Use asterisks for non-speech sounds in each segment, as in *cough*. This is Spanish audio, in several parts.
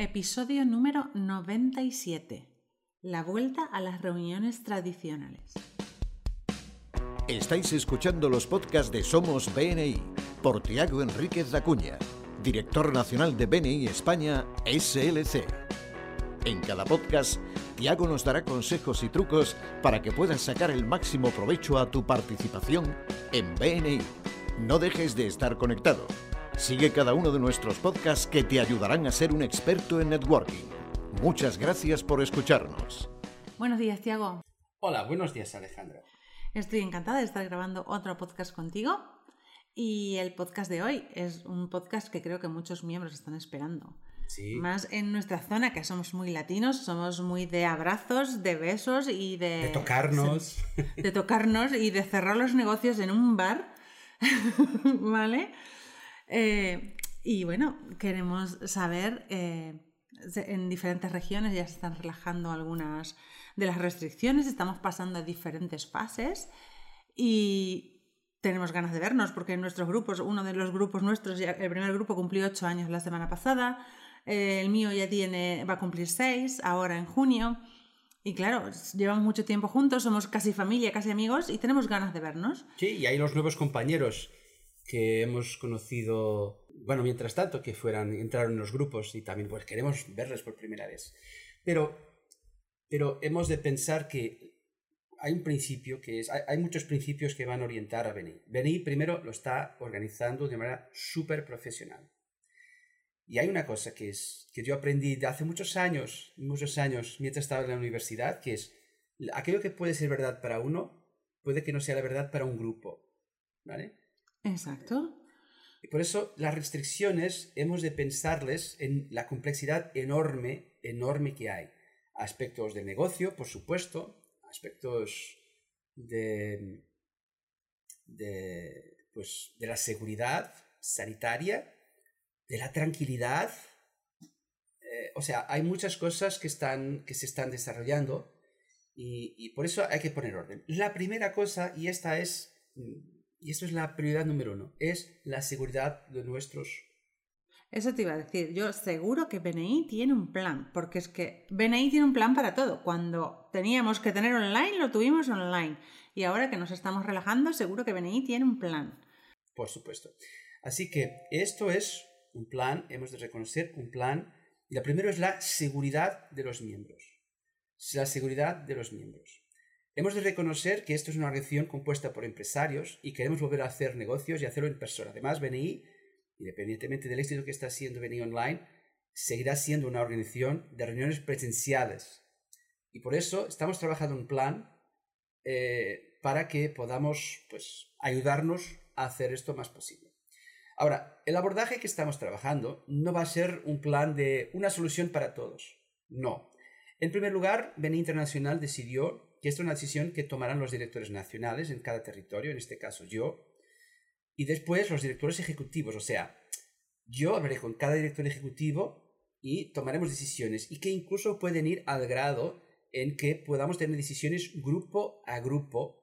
Episodio número 97. La vuelta a las reuniones tradicionales. Estáis escuchando los podcasts de Somos BNI por Tiago Enríquez Acuña, director nacional de BNI España SLC. En cada podcast, Tiago nos dará consejos y trucos para que puedas sacar el máximo provecho a tu participación en BNI. No dejes de estar conectado. Sigue cada uno de nuestros podcasts que te ayudarán a ser un experto en networking. Muchas gracias por escucharnos. Buenos días, Tiago. Hola, buenos días, Alejandro. Estoy encantada de estar grabando otro podcast contigo. Y el podcast de hoy es un podcast que creo que muchos miembros están esperando. Sí. Más en nuestra zona, que somos muy latinos, somos muy de abrazos, de besos y de... De tocarnos. De tocarnos y de cerrar los negocios en un bar. *laughs* ¿Vale? Eh, y bueno, queremos saber, eh, en diferentes regiones ya se están relajando algunas de las restricciones, estamos pasando a diferentes fases y tenemos ganas de vernos porque en nuestros grupos, uno de los grupos nuestros, el primer grupo cumplió ocho años la semana pasada, eh, el mío ya tiene, va a cumplir seis ahora en junio. Y claro, llevamos mucho tiempo juntos, somos casi familia, casi amigos y tenemos ganas de vernos. Sí, y hay los nuevos compañeros que hemos conocido, bueno, mientras tanto, que fueran, entraron en los grupos y también pues queremos verles por primera vez. Pero, pero hemos de pensar que hay un principio que es, hay, hay muchos principios que van a orientar a BNI. BNI primero lo está organizando de manera súper profesional. Y hay una cosa que es que yo aprendí de hace muchos años, muchos años, mientras estaba en la universidad, que es aquello que puede ser verdad para uno, puede que no sea la verdad para un grupo. ¿Vale? Exacto. Y por eso las restricciones hemos de pensarles en la complejidad enorme, enorme que hay. Aspectos del negocio, por supuesto, aspectos de, pues, de la seguridad sanitaria, de la tranquilidad. Eh, o sea, hay muchas cosas que, están, que se están desarrollando y, y por eso hay que poner orden. La primera cosa, y esta es mm, y esto es la prioridad número uno, es la seguridad de nuestros... Eso te iba a decir. Yo seguro que BNI tiene un plan, porque es que BNI tiene un plan para todo. Cuando teníamos que tener online, lo tuvimos online. Y ahora que nos estamos relajando, seguro que BNI tiene un plan. Por supuesto. Así que esto es un plan, hemos de reconocer un plan. Y lo primero es la seguridad de los miembros. La seguridad de los miembros. Hemos de reconocer que esto es una organización compuesta por empresarios y queremos volver a hacer negocios y hacerlo en persona. Además, BNI, independientemente del éxito que está haciendo BNI Online, seguirá siendo una organización de reuniones presenciales. Y por eso estamos trabajando un plan eh, para que podamos pues, ayudarnos a hacer esto más posible. Ahora, el abordaje que estamos trabajando no va a ser un plan de una solución para todos. No. En primer lugar, BNI Internacional decidió que esta es una decisión que tomarán los directores nacionales en cada territorio, en este caso yo, y después los directores ejecutivos, o sea, yo hablaré con cada director ejecutivo y tomaremos decisiones y que incluso pueden ir al grado en que podamos tener decisiones grupo a grupo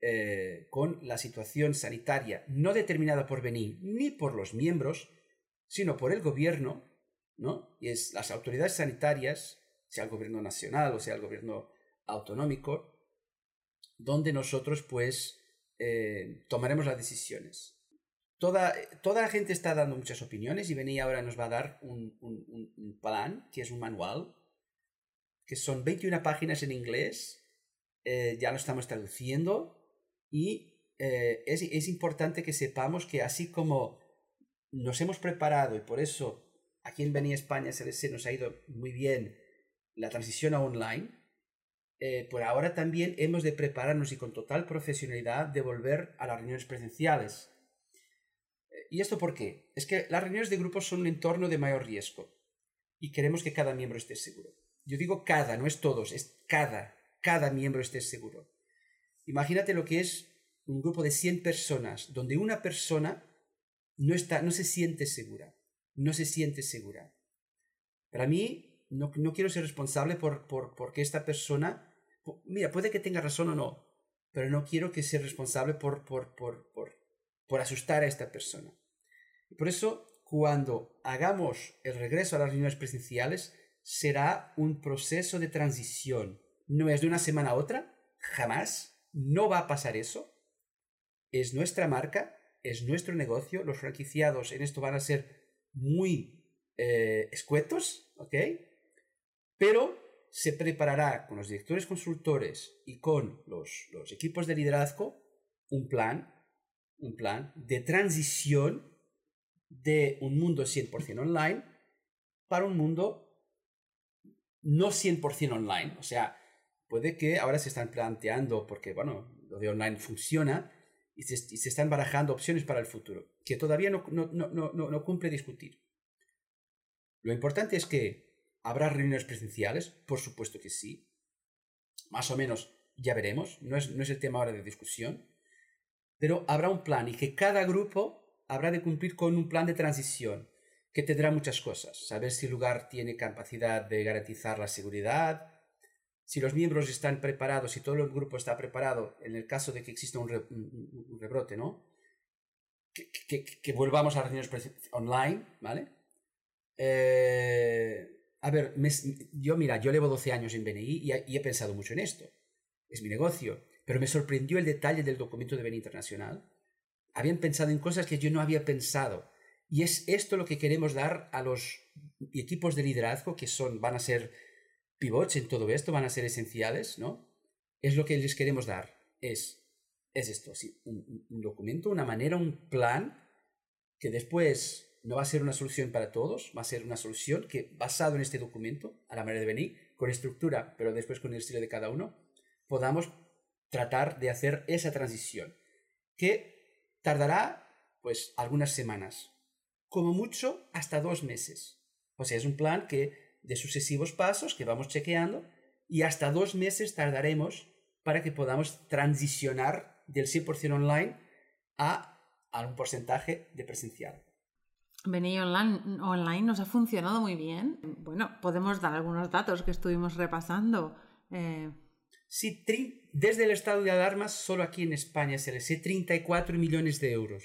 eh, con la situación sanitaria no determinada por BNI ni por los miembros, sino por el gobierno, ¿no? Y es las autoridades sanitarias, sea el gobierno nacional o sea el gobierno autonómico, donde nosotros pues eh, tomaremos las decisiones. Toda, toda la gente está dando muchas opiniones y Beni ahora nos va a dar un, plan, que es un manual, que son 21 páginas en inglés, eh, ya lo estamos traduciendo y eh, es, es importante que sepamos que así como nos hemos preparado y por eso aquí en Beni España SLC nos ha ido muy bien la transición a online, eh, por ahora también hemos de prepararnos y con total profesionalidad de volver a las reuniones presenciales. Eh, ¿Y esto por qué? Es que las reuniones de grupos son un entorno de mayor riesgo y queremos que cada miembro esté seguro. Yo digo cada, no es todos, es cada, cada miembro esté seguro. Imagínate lo que es un grupo de 100 personas donde una persona no, está, no se siente segura, no se siente segura. Para mí, no, no quiero ser responsable por, por, porque esta persona mira, puede que tenga razón o no, pero no quiero que sea responsable por, por, por, por, por asustar a esta persona. Por eso, cuando hagamos el regreso a las reuniones presenciales, será un proceso de transición. No es de una semana a otra, jamás. No va a pasar eso. Es nuestra marca, es nuestro negocio. Los franquiciados en esto van a ser muy eh, escuetos, ¿ok? Pero se preparará con los directores consultores y con los, los equipos de liderazgo un plan, un plan de transición de un mundo 100% online para un mundo no 100% online. O sea, puede que ahora se están planteando, porque bueno, lo de online funciona, y se, están barajando opciones para el futuro, que todavía no, no, no, no, no cumple discutir. Lo importante es que habrá reuniones presenciales, por supuesto que sí. Más o menos ya veremos, no es, no es el tema ahora de discusión, pero habrá un plan y que cada grupo habrá de cumplir con un plan de transición que tendrá muchas cosas. Saber si el lugar tiene capacidad de garantizar la seguridad, si los miembros están preparados, si todo el grupo está preparado en el caso de que exista un, rebrote, ¿no? Que, volvamos a reuniones online, ¿vale? Eh, a ver, yo mira, yo llevo 12 años en BNI y, y, he pensado mucho en esto. Es mi negocio. Pero me sorprendió el detalle del documento de BNI Internacional. Habían pensado en cosas que yo no había pensado. Y es esto lo que queremos dar a los equipos de liderazgo que son, van a ser pivots en todo esto, van a ser esenciales, ¿no? Es lo que les queremos dar. Es, es esto, sí, un, documento, una manera, un plan que después no va a ser una solución para todos, va a ser una solución que, basado en este documento, a la manera de venir, con estructura, pero después con el estilo de cada uno, podamos tratar de hacer esa transición, que tardará pues algunas semanas, como mucho hasta dos meses. O sea, es un plan que de sucesivos pasos que vamos chequeando y hasta dos meses tardaremos para que podamos transicionar del 100% online a algún porcentaje de presencial. Venir online, online nos ha funcionado muy bien. Bueno, podemos dar algunos datos que estuvimos repasando. Eh... Sí, desde el estado de alarma, solo aquí en España se les 34 millones de euros.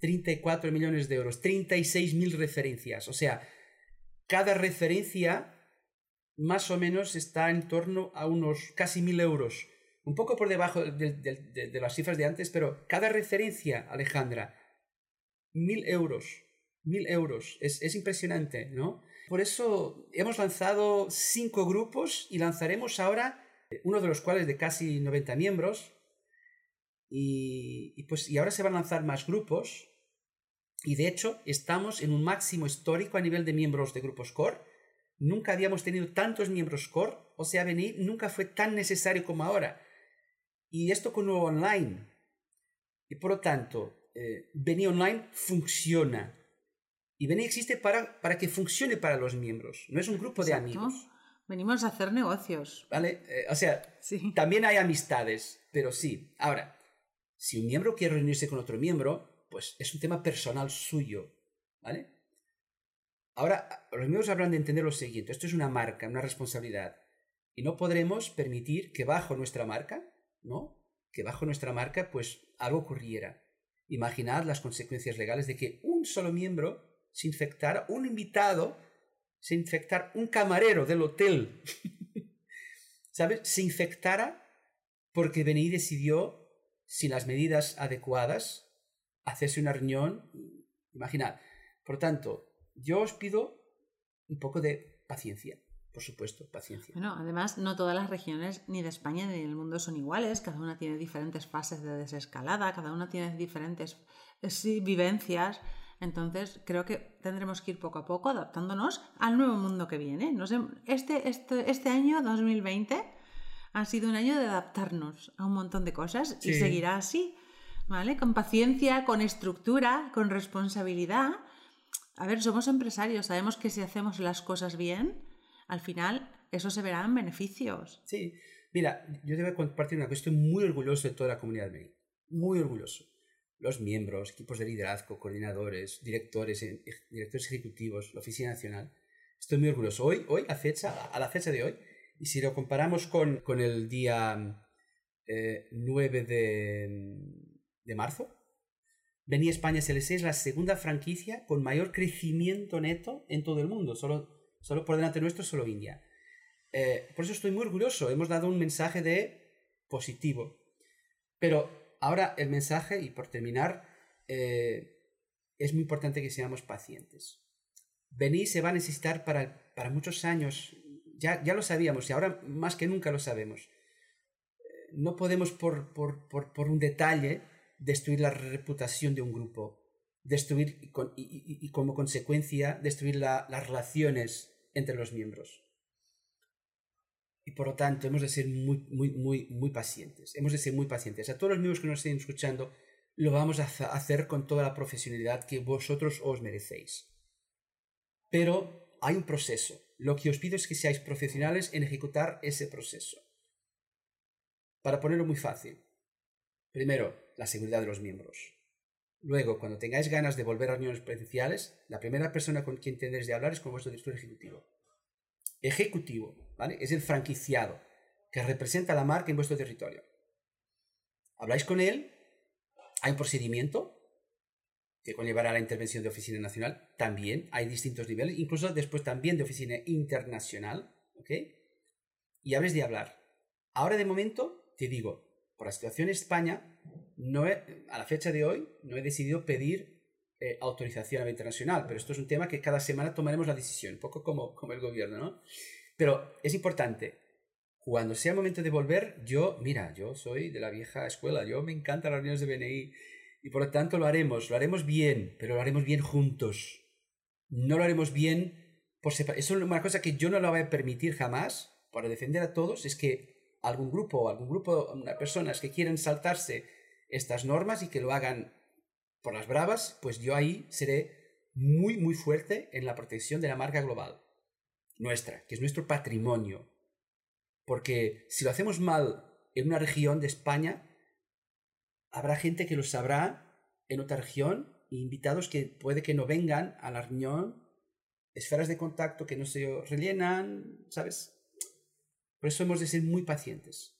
34 millones de euros, 36 mil referencias. O sea, cada referencia más o menos está en torno a unos casi mil euros. Un poco por debajo de, las cifras de antes, pero cada referencia, Alejandra, mil euros. Mil euros. Es, es impresionante, ¿no? Por eso hemos lanzado cinco grupos y lanzaremos ahora uno de los cuales de casi 90 miembros. Y, pues, y ahora se van a lanzar más grupos y de hecho, estamos en un máximo histórico a nivel de miembros de grupos core. Nunca habíamos tenido tantos miembros core, o sea, venir nunca fue tan necesario como ahora. Y esto con nuevo online. Y por lo tanto, eh, venir online funciona. Y venir existe para, para que funcione para los miembros. No es un grupo de amigos. Venimos a hacer negocios. ¿Vale? Eh, o sea, también hay amistades, pero sí. Ahora, si un miembro quiere reunirse con otro miembro, pues es un tema personal suyo, ¿vale? Ahora, los miembros habrán de entender lo siguiente, esto es una marca, una responsabilidad, y no podremos permitir que bajo nuestra marca, ¿no? Que bajo nuestra marca, pues algo ocurriera. Imaginad las consecuencias legales de que un solo miembro se infectara, un invitado se infectara, un camarero del hotel, *laughs* ¿sabes? Se infectara porque Beni decidió, sin las medidas adecuadas, hacerse una reunión, imaginad. Por tanto, yo os pido un poco de paciencia, por supuesto, paciencia. Bueno, además, no todas las regiones ni de España ni del mundo son iguales, cada una tiene diferentes fases de desescalada, cada una tiene diferentes eh, vivencias. Entonces, creo que tendremos que ir poco a poco adaptándonos al nuevo mundo que viene. este, este, este año, 2020, ha sido un año de adaptarnos a un montón de cosas y seguirá así. ¿vale? Con paciencia, con estructura, con responsabilidad. A ver, somos empresarios, sabemos que si hacemos las cosas bien, al final eso se verá en beneficios. Sí, mira, yo te voy a compartir una cosa, estoy muy orgulloso de toda la comunidad de muy orgulloso. Los miembros, equipos de liderazgo, coordinadores, directores, directores ejecutivos, la Oficina Nacional. Estoy muy orgulloso. Hoy, hoy a, fecha, a la fecha de hoy, y si lo comparamos con, con el día 9 eh, de, de marzo, BNI España SLC es la segunda franquicia con mayor crecimiento neto en todo el mundo. Solo, solo por delante nuestro, solo India. Eh, por eso estoy muy orgulloso. Hemos dado un mensaje de positivo. Pero ahora el mensaje, y por terminar, eh, es muy importante que seamos pacientes. BNI se va a necesitar para, para muchos años. Ya, ya lo sabíamos y ahora más que nunca lo sabemos. Eh, no podemos por, por, por, por un detalle destruir la reputación de un grupo, destruir y, como consecuencia destruir las relaciones entre los miembros. Y por lo tanto hemos de ser muy, muy, muy, muy pacientes. Hemos de ser muy pacientes. A todos los miembros que nos estén escuchando, lo vamos a hacer con toda la profesionalidad que vosotros os merecéis. Pero hay un proceso. Lo que os pido es que seáis profesionales en ejecutar ese proceso. Para ponerlo muy fácil. Primero, la seguridad de los miembros. Luego, cuando tengáis ganas de volver a reuniones presenciales, la primera persona con quien tendréis de hablar es con vuestro director ejecutivo. Ejecutivo. Es el franquiciado que representa la marca en vuestro territorio. Habláis con él, hay un procedimiento que conllevará la intervención de oficina nacional, también hay distintos niveles, incluso después también de oficina internacional, ¿ok? Y habréis de hablar. Ahora de momento, te digo, por la situación en España, no a la fecha de hoy no he decidido pedir eh, autorización la internacional, pero esto es un tema que cada semana tomaremos la decisión, un poco como, como el gobierno, ¿no? Pero es importante, cuando sea momento de volver, yo, mira, yo soy de la vieja escuela, yo me encantan las reuniones de BNI y por lo tanto lo haremos, lo haremos bien, pero lo haremos bien juntos. No lo haremos bien por separado. Eso es una cosa que yo no lo voy a permitir jamás para defender a todos, es que algún grupo o algún grupo de personas que quieren saltarse estas normas y que lo hagan por las bravas, pues yo ahí seré muy, muy fuerte en la protección de la marca global nuestra, que es nuestro patrimonio. Porque si lo hacemos mal en una región de España, habrá gente que lo sabrá en otra región e invitados que puede que no vengan a la reunión, esferas de contacto que no se rellenan, ¿sabes? Por eso hemos de ser muy pacientes.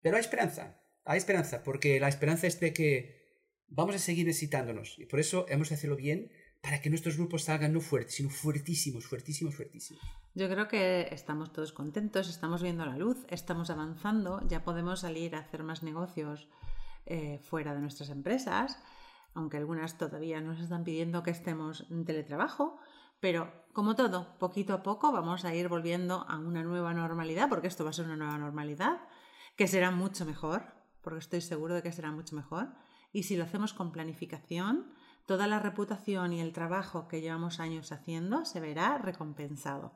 Pero hay esperanza, hay esperanza, porque la esperanza es de que vamos a seguir necesitándonos y por eso hemos de hacerlo bien para que nuestros grupos salgan no fuertes, sino fuertísimos, fuertísimos, fuertísimos. Yo creo que estamos todos contentos, estamos viendo la luz, estamos avanzando, ya podemos salir a hacer más negocios eh, fuera de nuestras empresas, aunque algunas todavía nos están pidiendo que estemos en teletrabajo, pero como todo, poquito a poco vamos a ir volviendo a una nueva normalidad, porque esto va a ser una nueva normalidad, que será mucho mejor, porque estoy seguro de que será mucho mejor. Y si lo hacemos con planificación, toda la reputación y el trabajo que llevamos años haciendo se verá recompensado.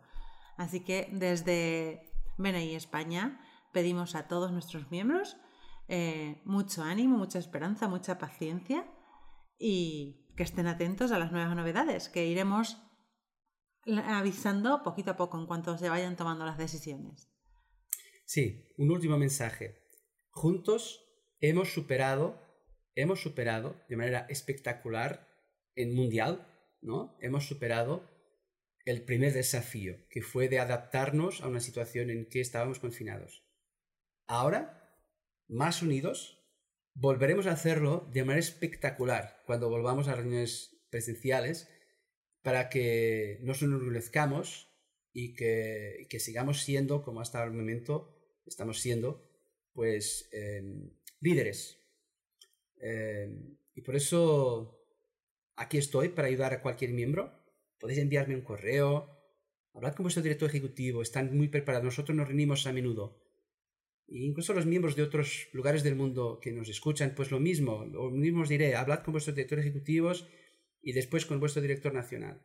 Así que desde BNI España pedimos a todos nuestros miembros eh, mucho ánimo, mucha esperanza, mucha paciencia y que estén atentos a las nuevas novedades que iremos avisando poquito a poco en cuanto se vayan tomando las decisiones. Sí, un último mensaje. Juntos hemos superado, hemos superado de manera espectacular en mundial, ¿no? Hemos superado el primer desafío, que fue de adaptarnos a una situación en que estábamos confinados. Ahora, más unidos, volveremos a hacerlo de manera espectacular cuando volvamos a reuniones presenciales para que nos enorgullezcamos y que, que, sigamos siendo, como hasta el momento estamos siendo, pues em, líderes. Em, y por eso aquí estoy para ayudar a cualquier miembro. Podéis enviarme un correo, hablad con vuestro director ejecutivo, están muy preparados. Nosotros nos reunimos a menudo. E incluso los miembros de otros lugares del mundo que nos escuchan, pues lo mismo, lo mismo os diré, hablad con vuestros directores ejecutivos y después con vuestro director nacional.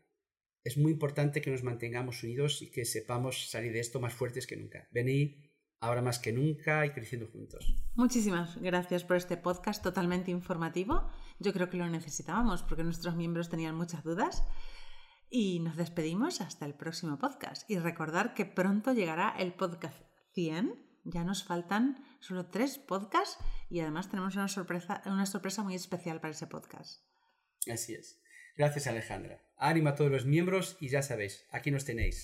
Es muy importante que nos mantengamos unidos y que sepamos salir de esto más fuertes que nunca. Venid ahora más que nunca y creciendo juntos. Muchísimas gracias por este podcast totalmente informativo. Yo creo que lo necesitábamos porque nuestros miembros tenían muchas dudas. Y nos despedimos hasta el próximo podcast. Y recordar que pronto llegará el podcast 100. Ya nos faltan solo tres podcasts y además tenemos una sorpresa, una sorpresa muy especial para ese podcast. Así es. Gracias Alejandra. Ánimo a todos los miembros y ya sabéis, aquí nos tenéis.